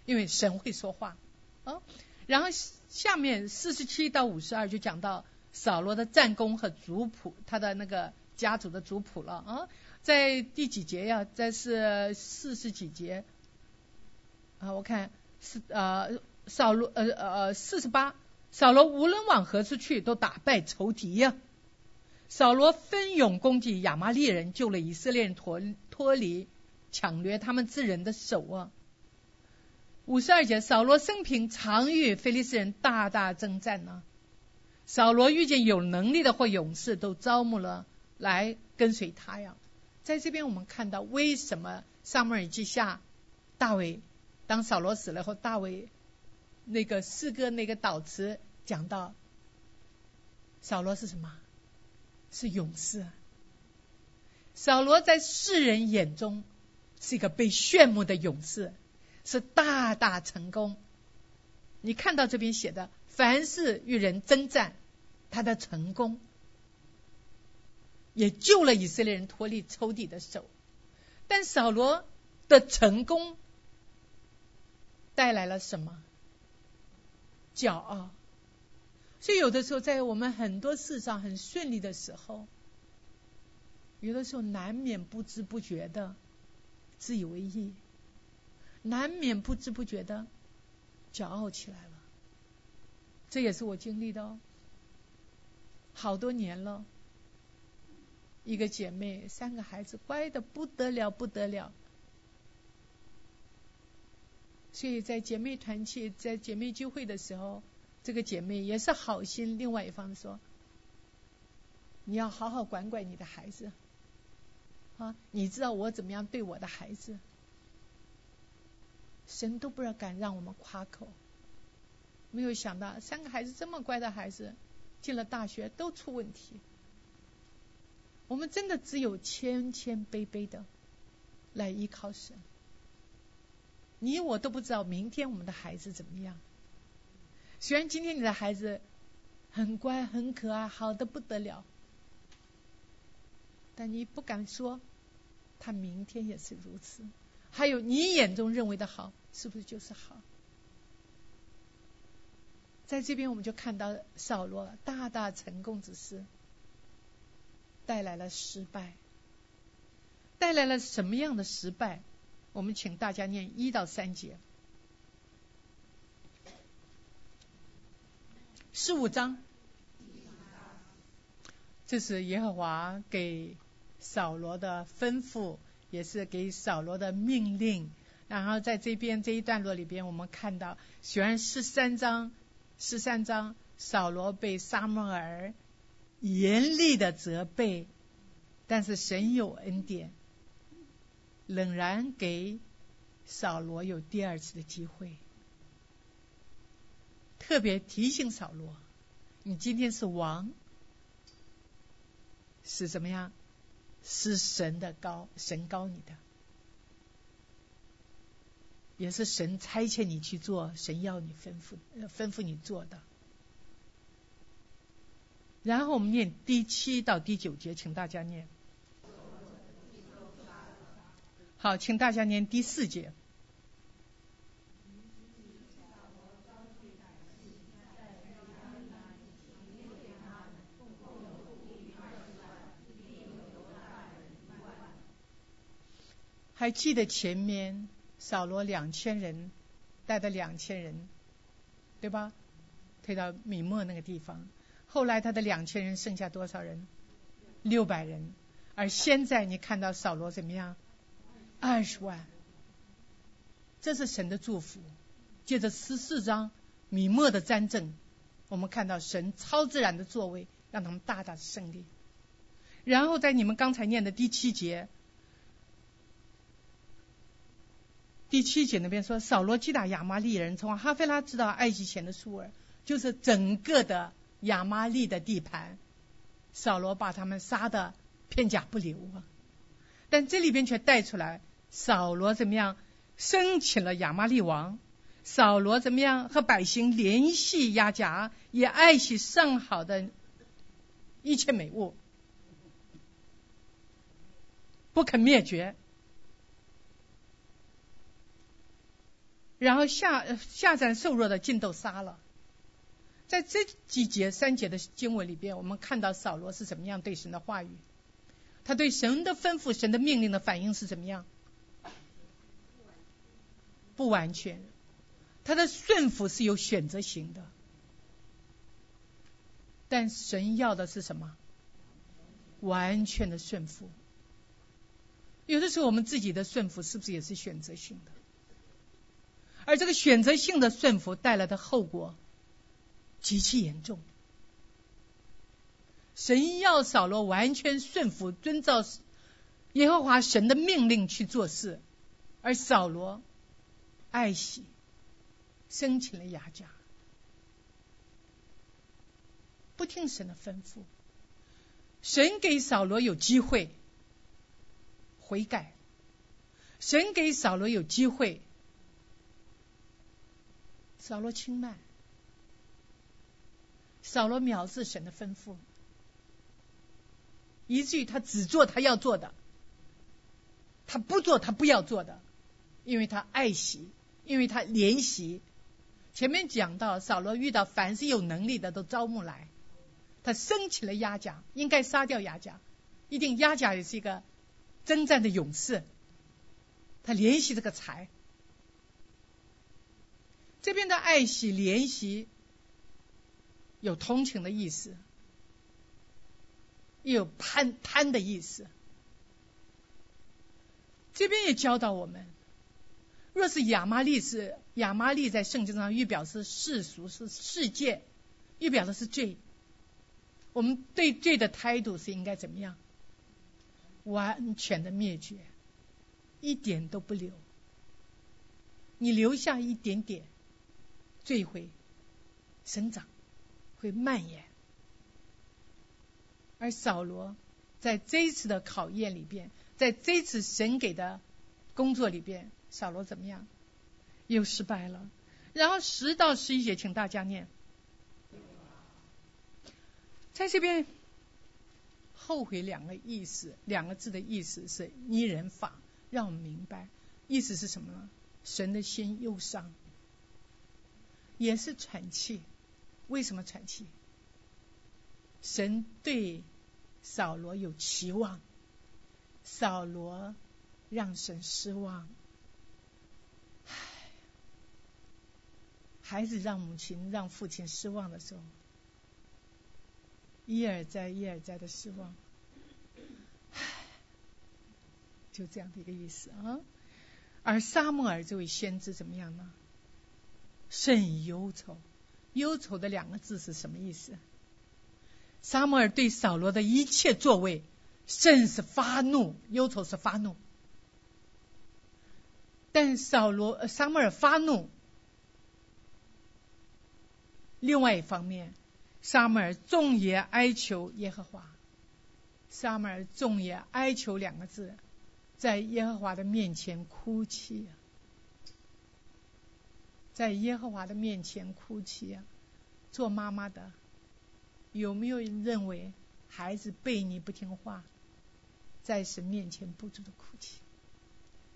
因为神会说话啊。然后下面四十七到五十二就讲到扫罗的战功和族谱，他的那个家族的族谱了啊。在第几节呀？在是四十几节啊？我看是呃扫罗呃呃四十八，扫罗无论往何处去，都打败仇敌呀。扫罗奋勇攻击亚玛利人，救了以色列人脱脱离抢掠他们之人的手啊。五十二节，扫罗生平常与菲利斯人大大征战呢。扫罗遇见有能力的或勇士，都招募了来跟随他呀。在这边我们看到，为什么撒母耳记下大卫当扫罗死了后，大卫那个诗歌那个导词讲到，扫罗是什么？是勇士啊。扫罗在世人眼中是一个被炫目的勇士，是大大成功。你看到这边写的，凡是与人征战。他的成功也救了以色列人脱离仇敌的手，但扫罗的成功带来了什么？骄傲。所以有的时候，在我们很多事上很顺利的时候，有的时候难免不知不觉的自以为意，难免不知不觉的骄傲起来了。这也是我经历的哦。好多年了，一个姐妹，三个孩子，乖的不得了，不得了。所以在姐妹团契、在姐妹聚会的时候，这个姐妹也是好心。另外一方说：“你要好好管管你的孩子，啊，你知道我怎么样对我的孩子？神都不知道敢让我们夸口，没有想到三个孩子这么乖的孩子。”进了大学都出问题，我们真的只有谦谦卑卑的来依靠神。你我都不知道明天我们的孩子怎么样。虽然今天你的孩子很乖、很可爱、好的不得了，但你不敢说他明天也是如此。还有你眼中认为的好，是不是就是好？在这边，我们就看到扫罗大大成功之事，带来了失败，带来了什么样的失败？我们请大家念一到三节，十五章，这是耶和华给扫罗的吩咐，也是给扫罗的命令。然后在这边这一段落里边，我们看到，虽然十三章。十三章，扫罗被撒母耳严厉的责备，但是神有恩典，仍然给扫罗有第二次的机会，特别提醒扫罗：你今天是王，是怎么样？是神的高，神高你的，也是神差遣你去做，神要你吩咐吩咐你做的。然后我们念第七到第九节，请大家念。好，请大家念第四节。还记得前面？扫罗两千人带的两千人，对吧？推到米莫那个地方。后来他的两千人剩下多少人？六百人。而现在你看到扫罗怎么样？二十万。这是神的祝福。借着十四章米莫的战争，我们看到神超自然的作为，让他们大大的胜利。然后在你们刚才念的第七节。第七节那边说，扫罗击打亚玛利人，从哈菲拉直到埃及前的苏尔，就是整个的亚玛利的地盘，扫罗把他们杀的片甲不留啊。但这里边却带出来，扫罗怎么样生起了亚玛利王？扫罗怎么样和百姓联系亚甲，也爱惜上好的一切美物，不肯灭绝。然后下下战瘦弱的尽都杀了，在这几节三节的经文里边，我们看到扫罗是怎么样对神的话语。他对神的吩咐、神的命令的反应是怎么样？不完全，他的顺服是有选择性的。但神要的是什么？完全的顺服。有的时候我们自己的顺服是不是也是选择性的？而这个选择性的顺服带来的后果极其严重。神要扫罗完全顺服、遵照耶和华神的命令去做事，而扫罗爱惜，生起了雅甲。不听神的吩咐，神给扫罗有机会悔改，神给扫罗有机会，扫罗轻慢，扫罗藐视神的吩咐，以至于他只做他要做的，他不做他不要做的，因为他爱惜，因为他怜惜。前面讲到，扫罗遇到凡是有能力的都招募来。他升起了亚甲，应该杀掉亚甲，一定亚甲也是一个征战的勇士。他怜惜这个财，这边的爱惜怜惜有同情的意思，也有贪贪的意思。这边也教导我们，若是亚麻利是亚麻利在圣经上预表是世俗是世界，预表的是罪。我们对罪的态度是应该怎么样？完全的灭绝，一点都不留。你留下一点点，罪会生长，会蔓延。而扫罗在这一次的考验里边，在这次神给的工作里边，扫罗怎么样？又失败了。然后十到十一节，请大家念。在这边，后悔两个意思，两个字的意思是拟人法，让我们明白意思是什么呢？神的心忧伤，也是喘气。为什么喘气？神对扫罗有期望，扫罗让神失望。孩子让母亲、让父亲失望的时候。一而再，一而再的失望，唉，就这样的一个意思啊。而沙漠尔这位先知怎么样呢？甚忧愁，忧愁的两个字是什么意思？沙漠尔对扫罗的一切作为，甚是发怒，忧愁是发怒。但扫罗、沙漠尔发怒，另外一方面。沙母尔众也哀求耶和华，沙母尔众也哀求两个字，在耶和华的面前哭泣，在耶和华的面前哭泣。做妈妈的有没有认为孩子背你不听话，在神面前不住的哭泣？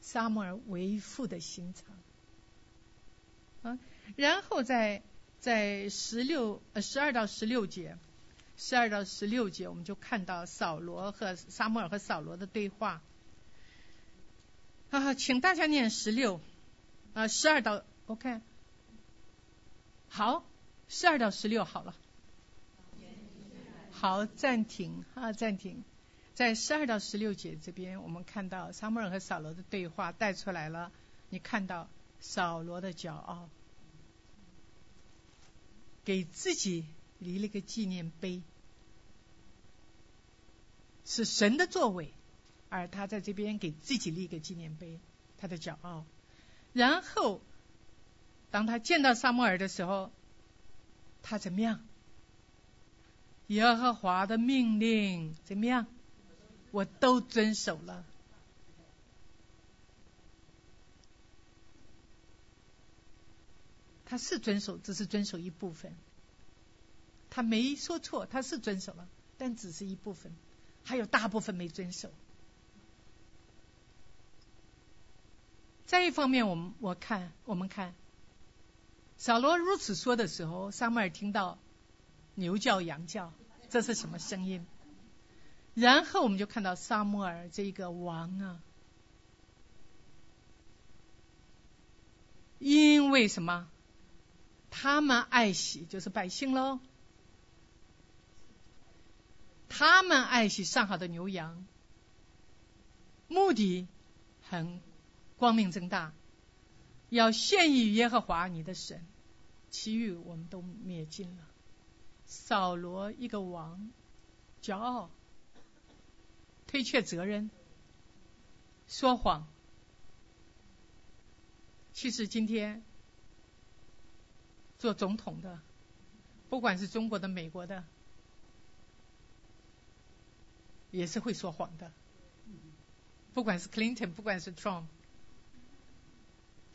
沙母尔为父的心肠啊，然后在。在十六呃十二到十六节，十二到十六节，我们就看到扫罗和撒母耳和扫罗的对话。啊，请大家念十六啊，十二到 OK，好，十二到十六好了。好，暂停啊，暂停。在十二到十六节这边，我们看到撒母耳和扫罗的对话带出来了。你看到扫罗的骄傲。给自己立了个纪念碑，是神的作为，而他在这边给自己立个纪念碑，他的骄傲。然后，当他见到萨摩尔的时候，他怎么样？耶和华的命令怎么样？我都遵守了。他是遵守，只是遵守一部分。他没说错，他是遵守了，但只是一部分，还有大部分没遵守。再一方面，我们我看我们看，小罗如此说的时候，萨母尔听到牛叫羊叫，这是什么声音？然后我们就看到撒母耳这个王啊，因为什么？他们爱惜，就是百姓喽。他们爱惜上好的牛羊，目的很光明正大，要献于耶和华你的神。其余我们都灭尽了。扫罗一个王，骄傲，推却责任，说谎。其实今天。做总统的，不管是中国的、美国的，也是会说谎的。不管是 Clinton，不管是 Trump，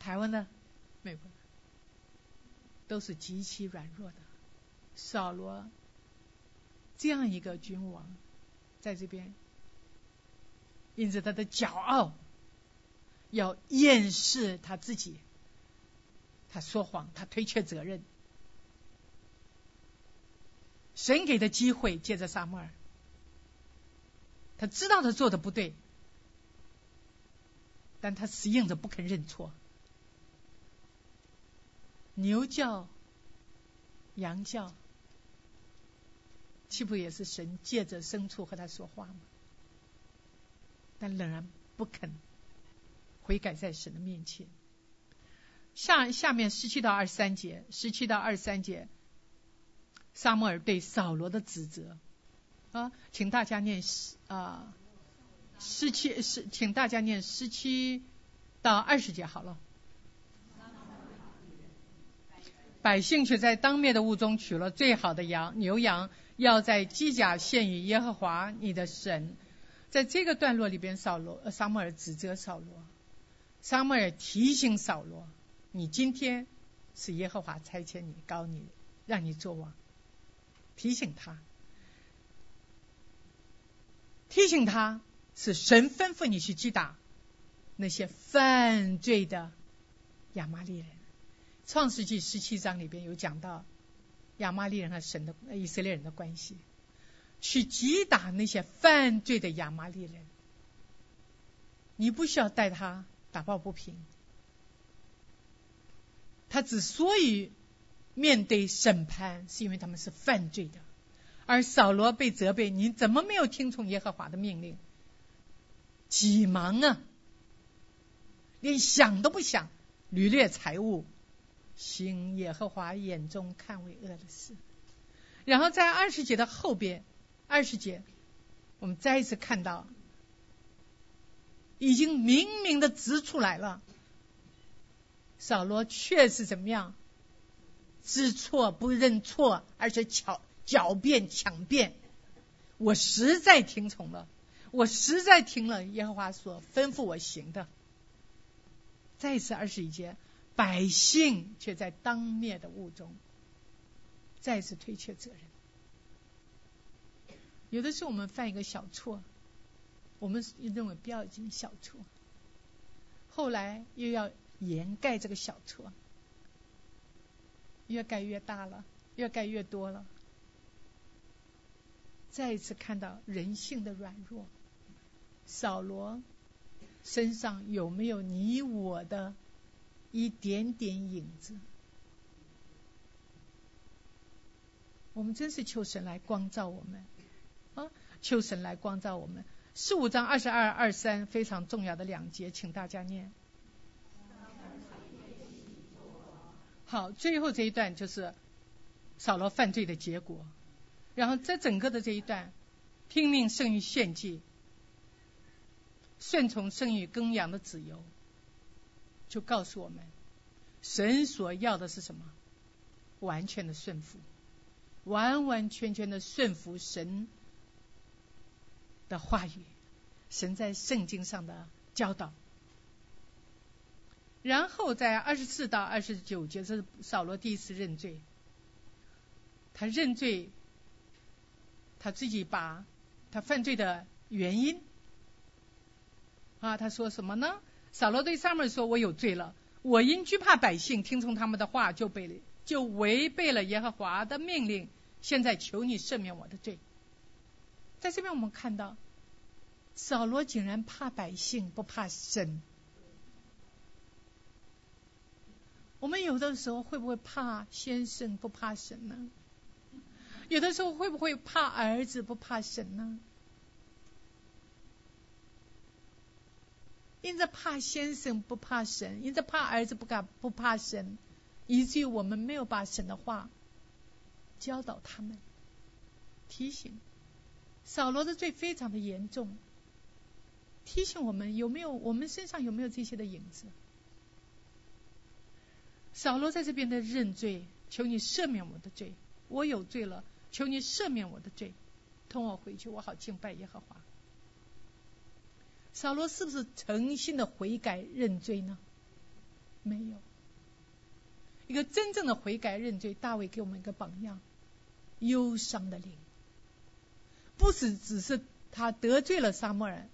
台湾的、美国，都是极其软弱的。扫罗这样一个君王，在这边，因着他的骄傲，要掩饰他自己。他说谎，他推却责任。神给的机会，借着撒母耳，他知道他做的不对，但他死硬着不肯认错。牛叫，羊叫，岂不也是神借着牲畜和他说话吗？但仍然不肯悔改在神的面前。下下面十七到二十三节，十七到二十三节，萨母尔对扫罗的指责啊，请大家念十啊十七十，请大家念十七到二十节好了。百姓却在当面的屋中取了最好的羊牛羊，要在基甲献与耶和华你的神。在这个段落里边，扫罗撒母耳指责扫罗，撒母耳提醒扫罗。你今天是耶和华差遣你，告你，让你做王，提醒他，提醒他是神吩咐你去击打那些犯罪的亚玛利人。创世纪十七章里边有讲到亚玛利人和神的以色列人的关系，去击打那些犯罪的亚玛利人，你不需要带他打抱不平。他之所以面对审判，是因为他们是犯罪的。而扫罗被责备，你怎么没有听从耶和华的命令？急忙啊，连想都不想，掳掠财物，行耶和华眼中看为恶的事。然后在二十节的后边，二十节，我们再一次看到，已经明明的指出来了。扫罗确实怎么样？知错不认错，而且巧狡辩强辩。我实在听从了，我实在听了耶和华所吩咐我行的。再一次二十一节，百姓却在当面的雾中，再次推却责任。有的时候我们犯一个小错，我们认为不要紧小错，后来又要。掩盖这个小错，越盖越大了，越盖越多了。再一次看到人性的软弱，扫罗身上有没有你我的一点点影子？我们真是求神来光照我们啊！求神来光照我们。十五章二十二、二三非常重要的两节，请大家念。好，最后这一段就是扫罗犯罪的结果。然后这整个的这一段，听命胜于献祭，顺从胜于耕羊的子由，就告诉我们，神所要的是什么？完全的顺服，完完全全的顺服神的话语，神在圣经上的教导。然后在二十四到二十九节是扫罗第一次认罪，他认罪，他自己把他犯罪的原因啊，他说什么呢？扫罗对撒母耳说：“我有罪了，我因惧怕百姓，听从他们的话，就被就违背了耶和华的命令。现在求你赦免我的罪。”在这边我们看到，扫罗竟然怕百姓，不怕神。我们有的时候会不会怕先生，不怕神呢？有的时候会不会怕儿子，不怕神呢？因着怕先生，不怕神；因着怕儿子，不敢不怕神，以至于我们没有把神的话教导他们，提醒。扫罗的罪非常的严重，提醒我们有没有我们身上有没有这些的影子？扫罗在这边的认罪，求你赦免我的罪，我有罪了，求你赦免我的罪，同我回去，我好敬拜耶和华。扫罗是不是诚心的悔改认罪呢？没有，一个真正的悔改认罪，大卫给我们一个榜样，忧伤的灵。不是只是他得罪了沙漠尔，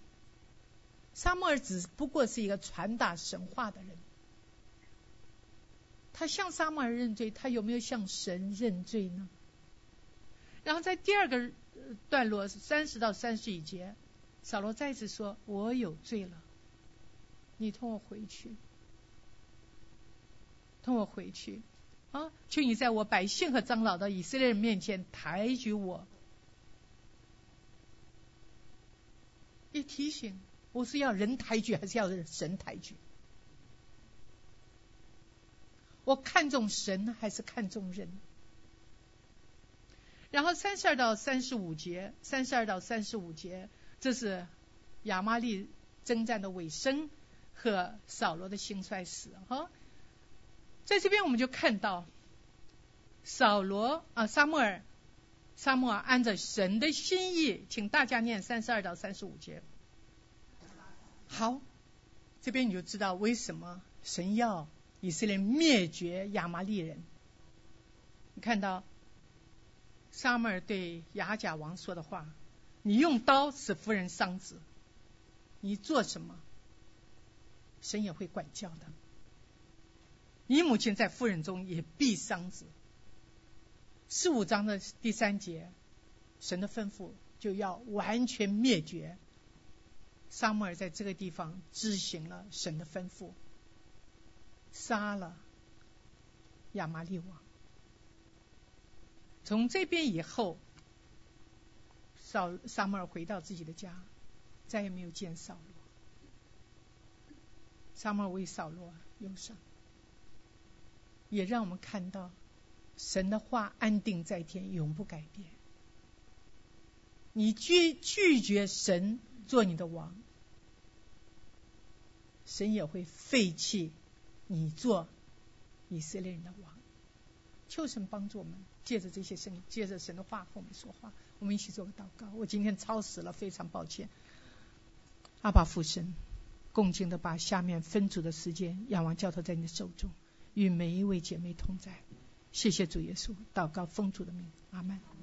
沙漠尔只不过是一个传达神话的人。他向沙漠尔认罪，他有没有向神认罪呢？然后在第二个段落三十到三十一节，扫罗再次说：“我有罪了，你同我回去，同我回去啊！求你在我百姓和长老的以色列人面前抬举我。”一提醒，我是要人抬举还是要神抬举？我看重神还是看重人？然后三十二到三十五节，三十二到三十五节，这是亚玛利征战的尾声和扫罗的兴衰史。哈，在这边我们就看到扫罗啊，撒母耳。沙漠按照神的心意，请大家念三十二到三十五节。好，这边你就知道为什么神要以色列灭绝亚玛利人。你看到沙漠对亚甲王说的话：“你用刀使夫人伤子，你做什么，神也会管教的。你母亲在夫人中也必伤子。”十五章的第三节，神的吩咐就要完全灭绝。撒母尔在这个地方执行了神的吩咐，杀了亚玛利王。从这边以后，扫撒母尔回到自己的家，再也没有见扫罗。撒母耳为扫罗忧伤，也让我们看到。神的话安定在天，永不改变。你拒拒绝神做你的王，神也会废弃你做以色列人的王。求神帮助我们，借着这些声音，借着神的话和我们说话。我们一起做个祷告。我今天超时了，非常抱歉。阿爸父神，恭敬的把下面分组的时间，仰望交托在你的手中，与每一位姐妹同在。谢谢主耶稣，祷告奉主的名，阿门。